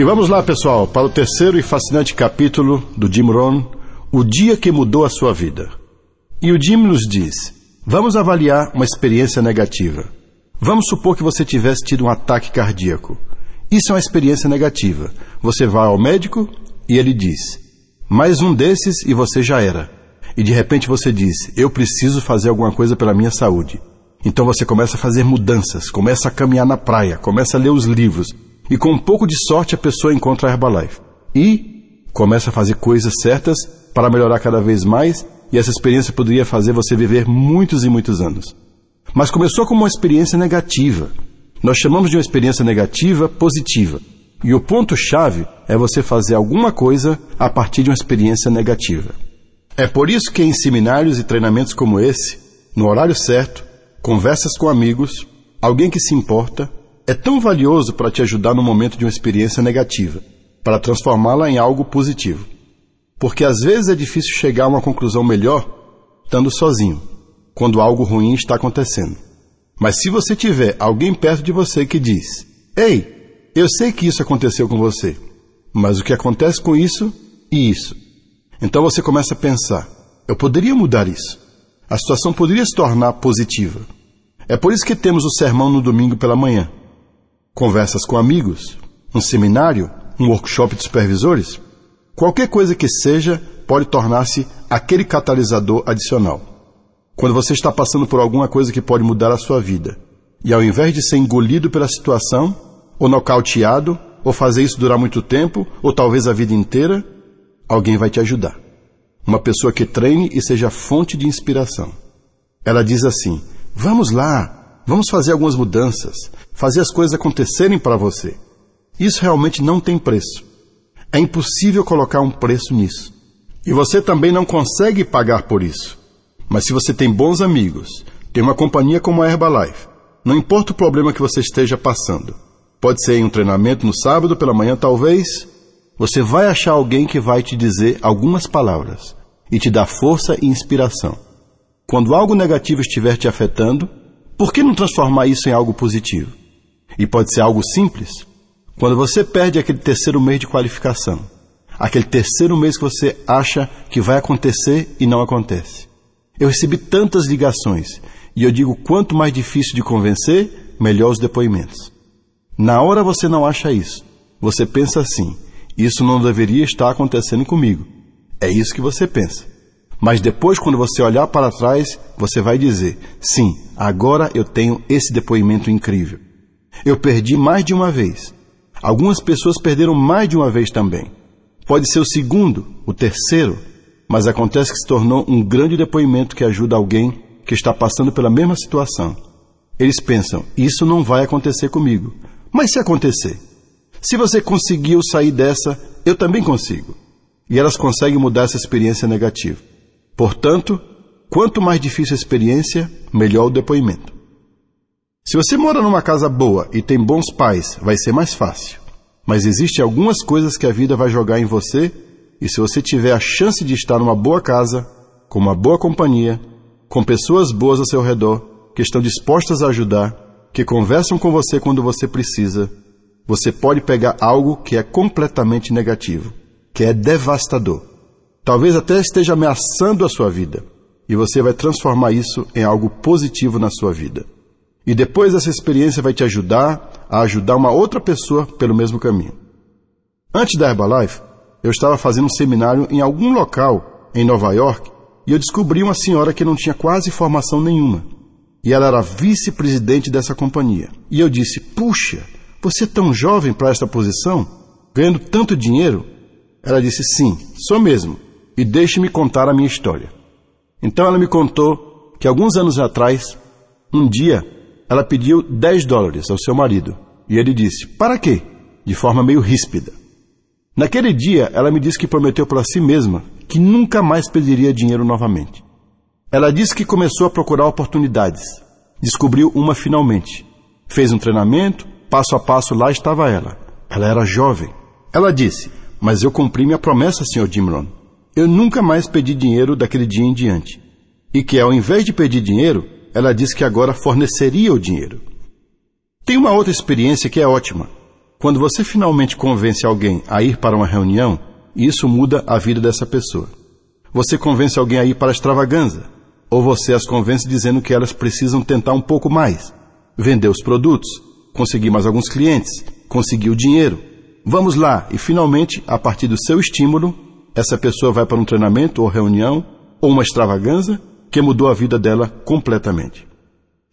E vamos lá, pessoal, para o terceiro e fascinante capítulo do Jim Rohn, O Dia que Mudou a Sua Vida. E o Jim nos diz: Vamos avaliar uma experiência negativa. Vamos supor que você tivesse tido um ataque cardíaco. Isso é uma experiência negativa. Você vai ao médico e ele diz: Mais um desses e você já era. E de repente você diz: Eu preciso fazer alguma coisa pela minha saúde. Então você começa a fazer mudanças, começa a caminhar na praia, começa a ler os livros, e com um pouco de sorte a pessoa encontra a Herbalife. E começa a fazer coisas certas para melhorar cada vez mais, e essa experiência poderia fazer você viver muitos e muitos anos. Mas começou como uma experiência negativa. Nós chamamos de uma experiência negativa positiva. E o ponto-chave é você fazer alguma coisa a partir de uma experiência negativa. É por isso que em seminários e treinamentos como esse, no horário certo, conversas com amigos, alguém que se importa, é tão valioso para te ajudar no momento de uma experiência negativa, para transformá-la em algo positivo. Porque às vezes é difícil chegar a uma conclusão melhor estando sozinho, quando algo ruim está acontecendo. Mas se você tiver alguém perto de você que diz: Ei, eu sei que isso aconteceu com você, mas o que acontece com isso e isso? Então você começa a pensar: eu poderia mudar isso. A situação poderia se tornar positiva. É por isso que temos o sermão no domingo pela manhã conversas com amigos, um seminário, um workshop de supervisores, qualquer coisa que seja pode tornar-se aquele catalisador adicional. Quando você está passando por alguma coisa que pode mudar a sua vida, e ao invés de ser engolido pela situação, ou nocauteado, ou fazer isso durar muito tempo, ou talvez a vida inteira, alguém vai te ajudar. Uma pessoa que treine e seja fonte de inspiração. Ela diz assim: Vamos lá, Vamos fazer algumas mudanças, fazer as coisas acontecerem para você. Isso realmente não tem preço. É impossível colocar um preço nisso. E você também não consegue pagar por isso. Mas se você tem bons amigos, tem uma companhia como a Herbalife, não importa o problema que você esteja passando, pode ser em um treinamento no sábado pela manhã, talvez, você vai achar alguém que vai te dizer algumas palavras e te dar força e inspiração. Quando algo negativo estiver te afetando, por que não transformar isso em algo positivo? E pode ser algo simples. Quando você perde aquele terceiro mês de qualificação, aquele terceiro mês que você acha que vai acontecer e não acontece. Eu recebi tantas ligações e eu digo quanto mais difícil de convencer, melhor os depoimentos. Na hora você não acha isso. Você pensa assim: isso não deveria estar acontecendo comigo. É isso que você pensa. Mas depois, quando você olhar para trás, você vai dizer: sim, agora eu tenho esse depoimento incrível. Eu perdi mais de uma vez. Algumas pessoas perderam mais de uma vez também. Pode ser o segundo, o terceiro, mas acontece que se tornou um grande depoimento que ajuda alguém que está passando pela mesma situação. Eles pensam: isso não vai acontecer comigo. Mas se acontecer? Se você conseguiu sair dessa, eu também consigo. E elas conseguem mudar essa experiência negativa. Portanto, quanto mais difícil a experiência, melhor o depoimento. Se você mora numa casa boa e tem bons pais, vai ser mais fácil. Mas existem algumas coisas que a vida vai jogar em você, e se você tiver a chance de estar numa boa casa, com uma boa companhia, com pessoas boas ao seu redor, que estão dispostas a ajudar, que conversam com você quando você precisa, você pode pegar algo que é completamente negativo, que é devastador, Talvez até esteja ameaçando a sua vida. E você vai transformar isso em algo positivo na sua vida. E depois essa experiência vai te ajudar a ajudar uma outra pessoa pelo mesmo caminho. Antes da Herbalife, eu estava fazendo um seminário em algum local em Nova York e eu descobri uma senhora que não tinha quase formação nenhuma. E ela era vice-presidente dessa companhia. E eu disse: Puxa, você é tão jovem para esta posição? Ganhando tanto dinheiro? Ela disse: Sim, sou mesmo e deixe-me contar a minha história. Então ela me contou que alguns anos atrás, um dia, ela pediu 10 dólares ao seu marido e ele disse: Para quê? De forma meio ríspida. Naquele dia, ela me disse que prometeu para si mesma que nunca mais pediria dinheiro novamente. Ela disse que começou a procurar oportunidades. Descobriu uma finalmente. Fez um treinamento, passo a passo lá estava ela. Ela era jovem. Ela disse: Mas eu cumpri minha promessa, Sr. Jimron eu nunca mais pedi dinheiro daquele dia em diante. E que ao invés de pedir dinheiro, ela disse que agora forneceria o dinheiro. Tem uma outra experiência que é ótima. Quando você finalmente convence alguém a ir para uma reunião, isso muda a vida dessa pessoa. Você convence alguém a ir para a extravagância, ou você as convence dizendo que elas precisam tentar um pouco mais, vender os produtos, conseguir mais alguns clientes, conseguir o dinheiro. Vamos lá, e finalmente, a partir do seu estímulo, essa pessoa vai para um treinamento ou reunião ou uma extravagância que mudou a vida dela completamente.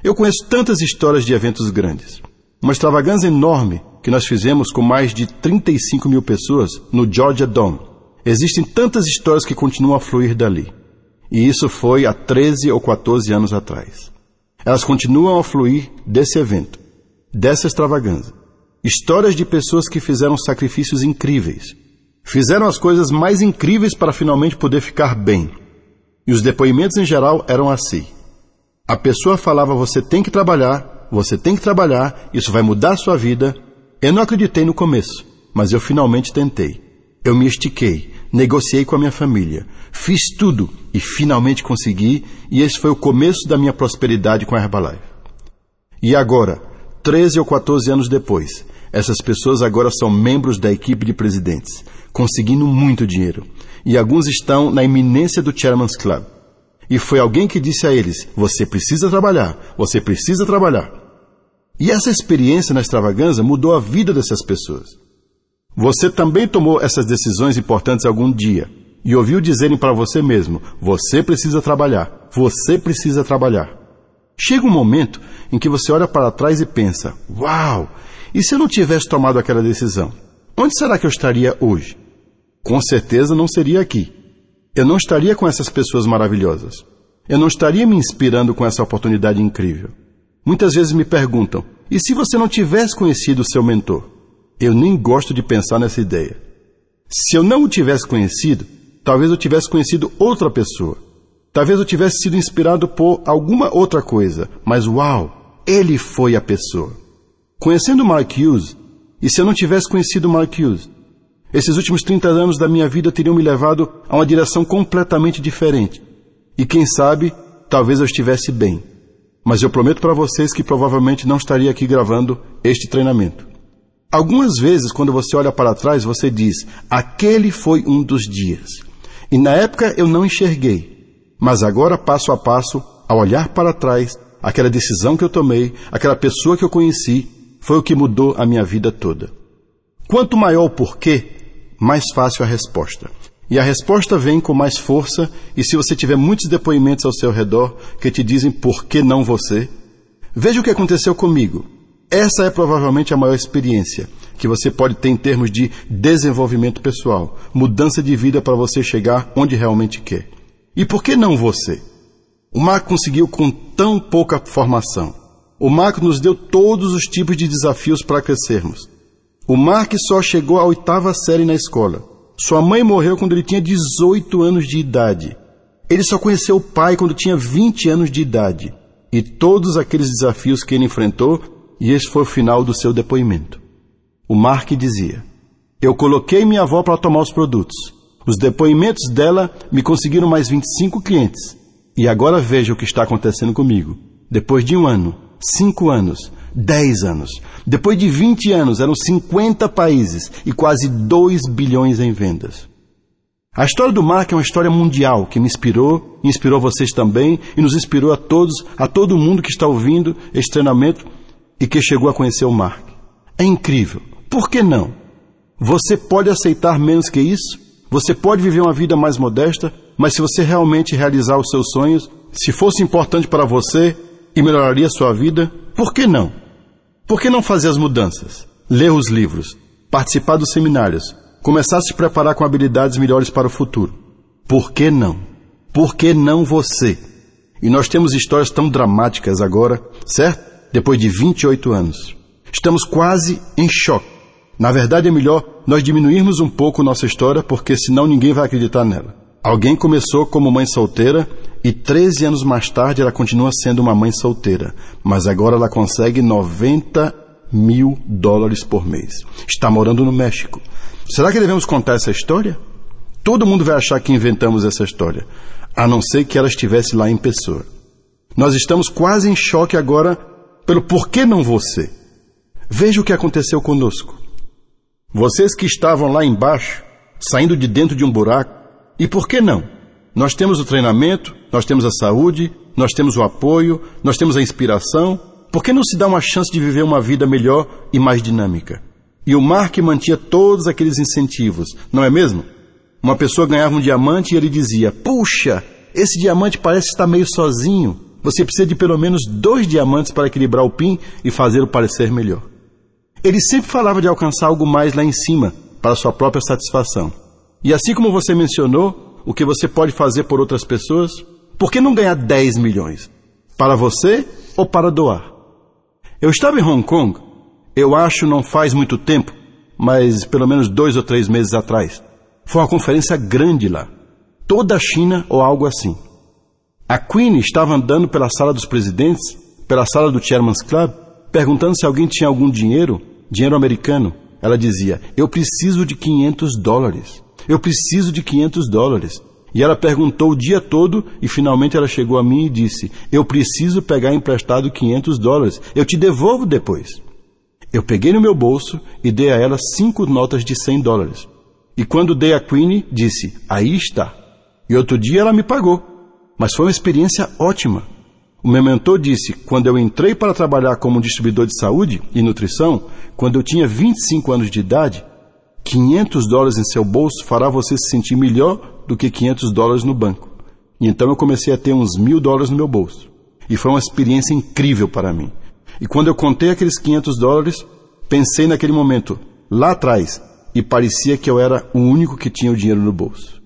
Eu conheço tantas histórias de eventos grandes. Uma extravagância enorme que nós fizemos com mais de 35 mil pessoas no Georgia Dome. Existem tantas histórias que continuam a fluir dali. E isso foi há 13 ou 14 anos atrás. Elas continuam a fluir desse evento, dessa extravagância. Histórias de pessoas que fizeram sacrifícios incríveis. Fizeram as coisas mais incríveis para finalmente poder ficar bem. E os depoimentos em geral eram assim. A pessoa falava: Você tem que trabalhar, você tem que trabalhar, isso vai mudar a sua vida. Eu não acreditei no começo, mas eu finalmente tentei. Eu me estiquei, negociei com a minha família, fiz tudo e finalmente consegui, e esse foi o começo da minha prosperidade com a Herbalife. E agora, 13 ou 14 anos depois, essas pessoas agora são membros da equipe de presidentes, conseguindo muito dinheiro. E alguns estão na iminência do Chairman's Club. E foi alguém que disse a eles: Você precisa trabalhar, você precisa trabalhar. E essa experiência na extravagância mudou a vida dessas pessoas. Você também tomou essas decisões importantes algum dia e ouviu dizerem para você mesmo: Você precisa trabalhar, você precisa trabalhar. Chega um momento em que você olha para trás e pensa: Uau! E se eu não tivesse tomado aquela decisão? Onde será que eu estaria hoje? Com certeza não seria aqui. Eu não estaria com essas pessoas maravilhosas. Eu não estaria me inspirando com essa oportunidade incrível. Muitas vezes me perguntam: e se você não tivesse conhecido o seu mentor? Eu nem gosto de pensar nessa ideia. Se eu não o tivesse conhecido, talvez eu tivesse conhecido outra pessoa. Talvez eu tivesse sido inspirado por alguma outra coisa. Mas uau, ele foi a pessoa. Conhecendo Mark Hughes, e se eu não tivesse conhecido Mark Hughes, esses últimos 30 anos da minha vida teriam me levado a uma direção completamente diferente. E quem sabe, talvez eu estivesse bem. Mas eu prometo para vocês que provavelmente não estaria aqui gravando este treinamento. Algumas vezes, quando você olha para trás, você diz: aquele foi um dos dias. E na época eu não enxerguei. Mas agora, passo a passo, ao olhar para trás, aquela decisão que eu tomei, aquela pessoa que eu conheci, foi o que mudou a minha vida toda. Quanto maior o porquê, mais fácil a resposta. E a resposta vem com mais força, e se você tiver muitos depoimentos ao seu redor que te dizem por que não você, veja o que aconteceu comigo. Essa é provavelmente a maior experiência que você pode ter em termos de desenvolvimento pessoal, mudança de vida para você chegar onde realmente quer. E por que não você? O Marco conseguiu com tão pouca formação. O Marco nos deu todos os tipos de desafios para crescermos. O Mark só chegou à oitava série na escola. Sua mãe morreu quando ele tinha 18 anos de idade. Ele só conheceu o pai quando tinha 20 anos de idade. E todos aqueles desafios que ele enfrentou, e esse foi o final do seu depoimento. O Mark dizia: Eu coloquei minha avó para tomar os produtos. Os depoimentos dela me conseguiram mais 25 clientes. E agora veja o que está acontecendo comigo. Depois de um ano, cinco anos, 10 anos. Depois de 20 anos, eram 50 países e quase 2 bilhões em vendas. A história do Mark é uma história mundial que me inspirou, inspirou vocês também e nos inspirou a todos, a todo mundo que está ouvindo este treinamento e que chegou a conhecer o Mark. É incrível. Por que não? Você pode aceitar menos que isso? Você pode viver uma vida mais modesta, mas se você realmente realizar os seus sonhos, se fosse importante para você e melhoraria sua vida, por que não? Por que não fazer as mudanças? Ler os livros, participar dos seminários, começar a se preparar com habilidades melhores para o futuro. Por que não? Por que não você? E nós temos histórias tão dramáticas agora, certo? Depois de 28 anos. Estamos quase em choque. Na verdade, é melhor nós diminuirmos um pouco nossa história, porque senão ninguém vai acreditar nela. Alguém começou como mãe solteira e 13 anos mais tarde ela continua sendo uma mãe solteira, mas agora ela consegue 90 mil dólares por mês. Está morando no México. Será que devemos contar essa história? Todo mundo vai achar que inventamos essa história, a não ser que ela estivesse lá em pessoa. Nós estamos quase em choque agora pelo porquê não você. Veja o que aconteceu conosco. Vocês que estavam lá embaixo, saindo de dentro de um buraco, e por que não? Nós temos o treinamento, nós temos a saúde, nós temos o apoio, nós temos a inspiração. Por que não se dá uma chance de viver uma vida melhor e mais dinâmica? E o Mark mantinha todos aqueles incentivos, não é mesmo? Uma pessoa ganhava um diamante e ele dizia: Puxa, esse diamante parece estar meio sozinho. Você precisa de pelo menos dois diamantes para equilibrar o PIN e fazê-lo parecer melhor. Ele sempre falava de alcançar algo mais lá em cima, para sua própria satisfação. E assim como você mencionou, o que você pode fazer por outras pessoas, por que não ganhar 10 milhões? Para você ou para doar? Eu estava em Hong Kong, eu acho não faz muito tempo, mas pelo menos dois ou três meses atrás. Foi uma conferência grande lá. Toda a China ou algo assim. A Queen estava andando pela sala dos presidentes, pela sala do Chairman's Club, perguntando se alguém tinha algum dinheiro, dinheiro americano. Ela dizia: Eu preciso de 500 dólares. Eu preciso de 500 dólares. E ela perguntou o dia todo e finalmente ela chegou a mim e disse: Eu preciso pegar emprestado 500 dólares. Eu te devolvo depois. Eu peguei no meu bolso e dei a ela cinco notas de 100 dólares. E quando dei a Queenie, disse: Aí está. E outro dia ela me pagou. Mas foi uma experiência ótima. O meu mentor disse: quando eu entrei para trabalhar como distribuidor de saúde e nutrição, quando eu tinha 25 anos de idade, 500 dólares em seu bolso fará você se sentir melhor do que 500 dólares no banco. E então eu comecei a ter uns mil dólares no meu bolso. E foi uma experiência incrível para mim. E quando eu contei aqueles 500 dólares, pensei naquele momento, lá atrás, e parecia que eu era o único que tinha o dinheiro no bolso.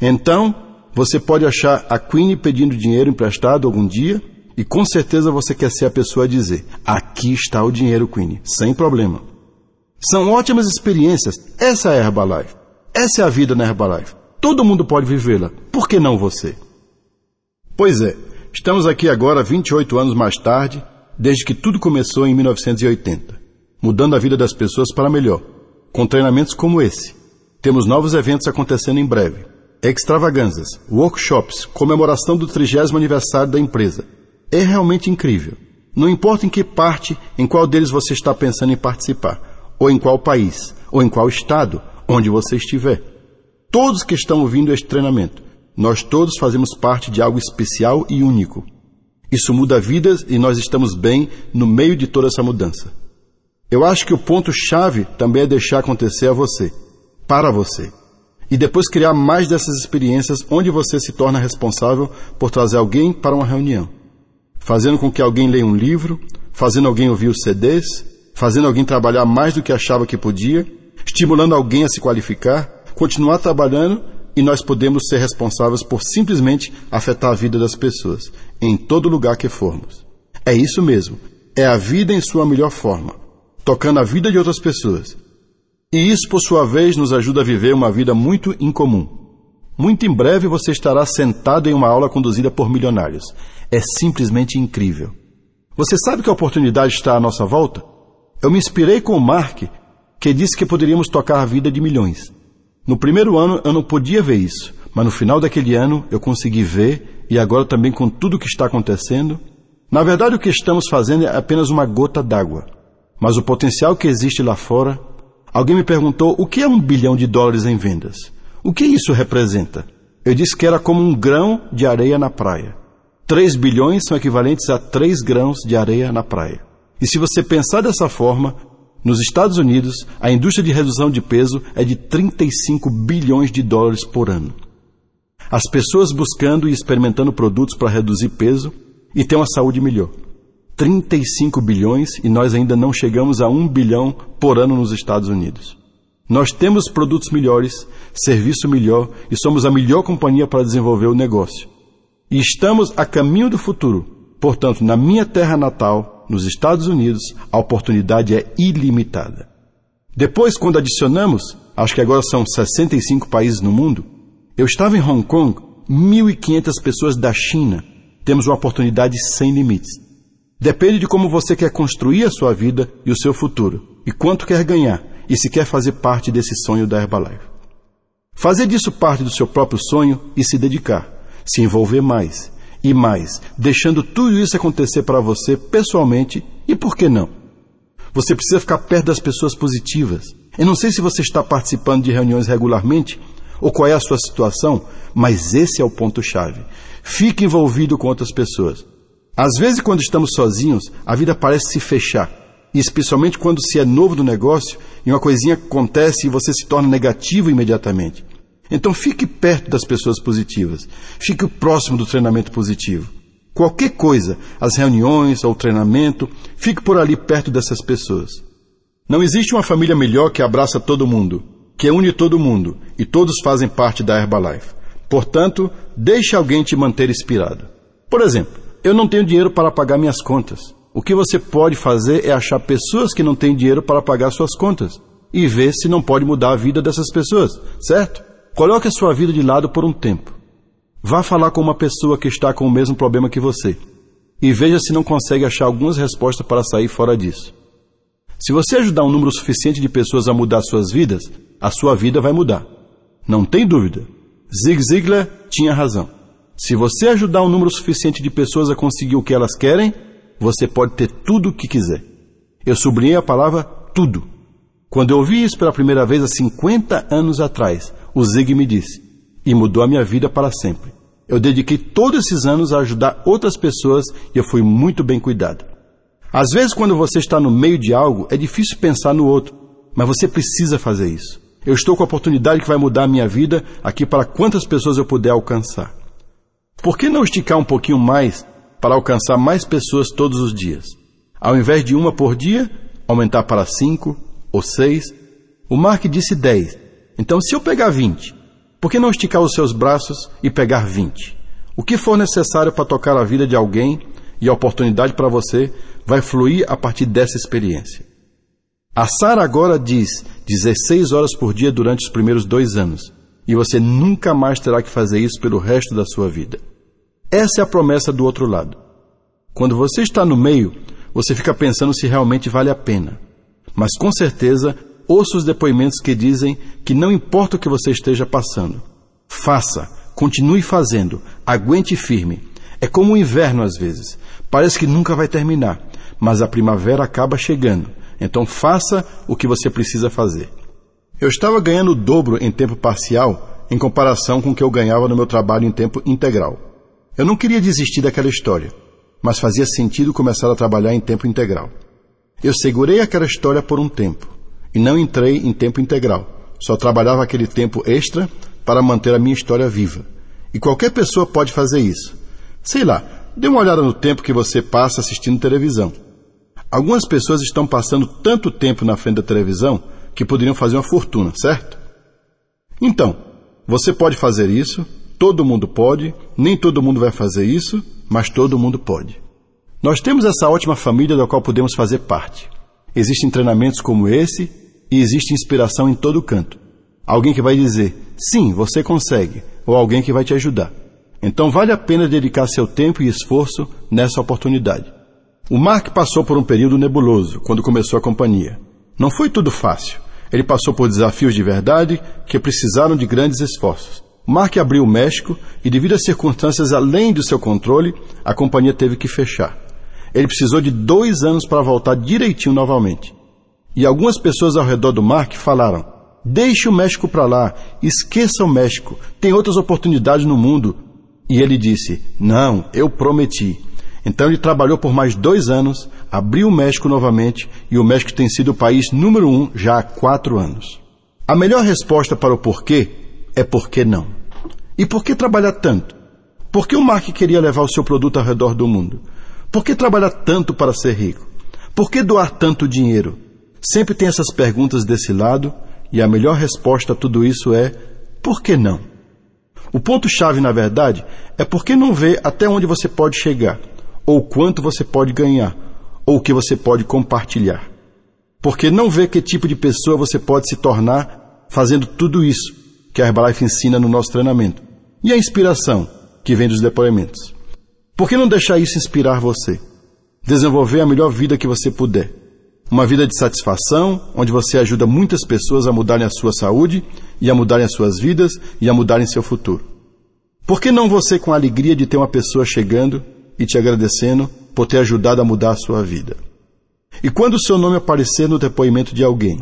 Então, você pode achar a Queen pedindo dinheiro emprestado algum dia, e com certeza você quer ser a pessoa a dizer: aqui está o dinheiro, Queen, sem problema. São ótimas experiências. Essa é a Herbalife. Essa é a vida na Herbalife. Todo mundo pode vivê-la. Por que não você? Pois é, estamos aqui agora 28 anos mais tarde, desde que tudo começou em 1980, mudando a vida das pessoas para melhor com treinamentos como esse. Temos novos eventos acontecendo em breve. Extravaganzas, workshops, comemoração do 30 aniversário da empresa. É realmente incrível. Não importa em que parte, em qual deles você está pensando em participar, ou em qual país, ou em qual estado, onde você estiver. Todos que estão ouvindo este treinamento, nós todos fazemos parte de algo especial e único. Isso muda vidas e nós estamos bem no meio de toda essa mudança. Eu acho que o ponto-chave também é deixar acontecer a você, para você. E depois criar mais dessas experiências onde você se torna responsável por trazer alguém para uma reunião. Fazendo com que alguém leia um livro, fazendo alguém ouvir os CDs, fazendo alguém trabalhar mais do que achava que podia, estimulando alguém a se qualificar, continuar trabalhando e nós podemos ser responsáveis por simplesmente afetar a vida das pessoas, em todo lugar que formos. É isso mesmo, é a vida em sua melhor forma tocando a vida de outras pessoas. E isso, por sua vez, nos ajuda a viver uma vida muito incomum. Muito em breve você estará sentado em uma aula conduzida por milionários. É simplesmente incrível. Você sabe que a oportunidade está à nossa volta? Eu me inspirei com o Mark, que disse que poderíamos tocar a vida de milhões. No primeiro ano eu não podia ver isso, mas no final daquele ano eu consegui ver, e agora também com tudo o que está acontecendo. Na verdade, o que estamos fazendo é apenas uma gota d'água mas o potencial que existe lá fora. Alguém me perguntou o que é um bilhão de dólares em vendas. O que isso representa? Eu disse que era como um grão de areia na praia. 3 bilhões são equivalentes a 3 grãos de areia na praia. E se você pensar dessa forma, nos Estados Unidos, a indústria de redução de peso é de 35 bilhões de dólares por ano. As pessoas buscando e experimentando produtos para reduzir peso e ter uma saúde melhor. 35 bilhões e nós ainda não chegamos a 1 bilhão por ano nos Estados Unidos. Nós temos produtos melhores, serviço melhor e somos a melhor companhia para desenvolver o negócio. E estamos a caminho do futuro. Portanto, na minha terra natal, nos Estados Unidos, a oportunidade é ilimitada. Depois, quando adicionamos, acho que agora são 65 países no mundo, eu estava em Hong Kong, 1.500 pessoas da China. Temos uma oportunidade sem limites. Depende de como você quer construir a sua vida e o seu futuro, e quanto quer ganhar, e se quer fazer parte desse sonho da Herbalife. Fazer disso parte do seu próprio sonho e se dedicar, se envolver mais e mais, deixando tudo isso acontecer para você pessoalmente e por que não? Você precisa ficar perto das pessoas positivas, Eu não sei se você está participando de reuniões regularmente ou qual é a sua situação, mas esse é o ponto-chave. Fique envolvido com outras pessoas. Às vezes, quando estamos sozinhos, a vida parece se fechar. E especialmente quando se é novo no negócio e uma coisinha acontece e você se torna negativo imediatamente. Então fique perto das pessoas positivas. Fique próximo do treinamento positivo. Qualquer coisa, as reuniões ou o treinamento, fique por ali perto dessas pessoas. Não existe uma família melhor que abraça todo mundo, que une todo mundo e todos fazem parte da Herbalife. Portanto, deixe alguém te manter inspirado. Por exemplo, eu não tenho dinheiro para pagar minhas contas. O que você pode fazer é achar pessoas que não têm dinheiro para pagar suas contas e ver se não pode mudar a vida dessas pessoas, certo? Coloque a sua vida de lado por um tempo. Vá falar com uma pessoa que está com o mesmo problema que você e veja se não consegue achar algumas respostas para sair fora disso. Se você ajudar um número suficiente de pessoas a mudar suas vidas, a sua vida vai mudar. Não tem dúvida. Zig Ziglar tinha razão. Se você ajudar um número suficiente de pessoas a conseguir o que elas querem, você pode ter tudo o que quiser. Eu sublinhei a palavra tudo. Quando eu ouvi isso pela primeira vez há 50 anos atrás, o Zig me disse: e mudou a minha vida para sempre. Eu dediquei todos esses anos a ajudar outras pessoas e eu fui muito bem cuidado. Às vezes, quando você está no meio de algo, é difícil pensar no outro, mas você precisa fazer isso. Eu estou com a oportunidade que vai mudar a minha vida aqui para quantas pessoas eu puder alcançar. Por que não esticar um pouquinho mais para alcançar mais pessoas todos os dias? Ao invés de uma por dia, aumentar para cinco ou seis. O Mark disse dez. Então, se eu pegar vinte por que não esticar os seus braços e pegar 20? O que for necessário para tocar a vida de alguém e a oportunidade para você vai fluir a partir dessa experiência. A Sara agora diz 16 horas por dia durante os primeiros dois anos, e você nunca mais terá que fazer isso pelo resto da sua vida. Essa é a promessa do outro lado. Quando você está no meio, você fica pensando se realmente vale a pena. Mas com certeza ouça os depoimentos que dizem que não importa o que você esteja passando. Faça, continue fazendo, aguente firme. É como o inverno às vezes. Parece que nunca vai terminar, mas a primavera acaba chegando. Então faça o que você precisa fazer. Eu estava ganhando o dobro em tempo parcial em comparação com o que eu ganhava no meu trabalho em tempo integral. Eu não queria desistir daquela história, mas fazia sentido começar a trabalhar em tempo integral. Eu segurei aquela história por um tempo e não entrei em tempo integral. Só trabalhava aquele tempo extra para manter a minha história viva. E qualquer pessoa pode fazer isso. Sei lá, dê uma olhada no tempo que você passa assistindo televisão. Algumas pessoas estão passando tanto tempo na frente da televisão que poderiam fazer uma fortuna, certo? Então, você pode fazer isso, todo mundo pode, nem todo mundo vai fazer isso, mas todo mundo pode. Nós temos essa ótima família da qual podemos fazer parte. Existem treinamentos como esse e existe inspiração em todo canto. Alguém que vai dizer, sim, você consegue, ou alguém que vai te ajudar. Então vale a pena dedicar seu tempo e esforço nessa oportunidade. O Mark passou por um período nebuloso quando começou a companhia. Não foi tudo fácil. Ele passou por desafios de verdade que precisaram de grandes esforços. Mark abriu o México e, devido a circunstâncias além do seu controle, a companhia teve que fechar. Ele precisou de dois anos para voltar direitinho novamente. E algumas pessoas ao redor do Mark falaram: Deixe o México para lá, esqueça o México, tem outras oportunidades no mundo. E ele disse: Não, eu prometi. Então ele trabalhou por mais dois anos, abriu o México novamente e o México tem sido o país número um já há quatro anos. A melhor resposta para o porquê é por que não. E por que trabalhar tanto? Por que o Mark queria levar o seu produto ao redor do mundo? Por que trabalhar tanto para ser rico? Por que doar tanto dinheiro? Sempre tem essas perguntas desse lado e a melhor resposta a tudo isso é: por que não? O ponto-chave, na verdade, é por que não ver até onde você pode chegar, ou quanto você pode ganhar, ou o que você pode compartilhar. Porque não vê que tipo de pessoa você pode se tornar fazendo tudo isso que a Herbalife ensina no nosso treinamento. E a inspiração que vem dos depoimentos. Por que não deixar isso inspirar você? Desenvolver a melhor vida que você puder. Uma vida de satisfação, onde você ajuda muitas pessoas a mudarem a sua saúde e a mudarem as suas vidas e a mudarem seu futuro. Por que não você com a alegria de ter uma pessoa chegando e te agradecendo por ter ajudado a mudar a sua vida? E quando o seu nome aparecer no depoimento de alguém,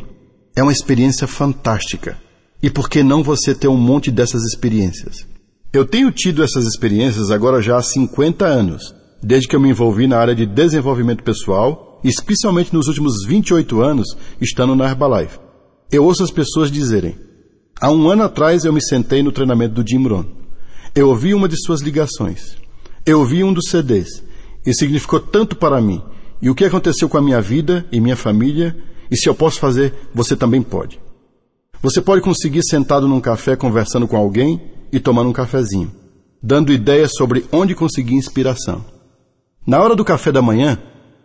É uma experiência fantástica. E por que não você ter um monte dessas experiências? Eu tenho tido essas experiências agora já há 50 anos, desde que eu me envolvi na área de desenvolvimento pessoal, especialmente nos últimos 28 anos estando na Herbalife. Eu ouço as pessoas dizerem: Há um ano atrás eu me sentei no treinamento do Jim Rohn. Eu ouvi uma de suas ligações. Eu ouvi um dos CDs. E significou tanto para mim. E o que aconteceu com a minha vida e minha família? E se eu posso fazer, você também pode. Você pode conseguir sentado num café conversando com alguém e tomando um cafezinho, dando ideias sobre onde conseguir inspiração. Na hora do café da manhã,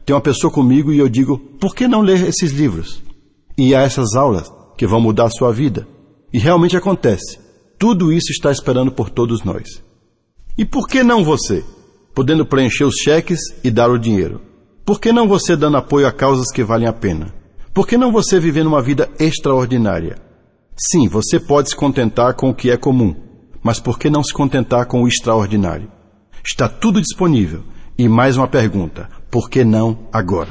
tem uma pessoa comigo e eu digo: por que não ler esses livros? E há essas aulas que vão mudar a sua vida. E realmente acontece. Tudo isso está esperando por todos nós. E por que não você? Podendo preencher os cheques e dar o dinheiro. Por que não você dando apoio a causas que valem a pena? Por que não você vivendo uma vida extraordinária? Sim, você pode se contentar com o que é comum, mas por que não se contentar com o extraordinário? Está tudo disponível. E mais uma pergunta: por que não agora?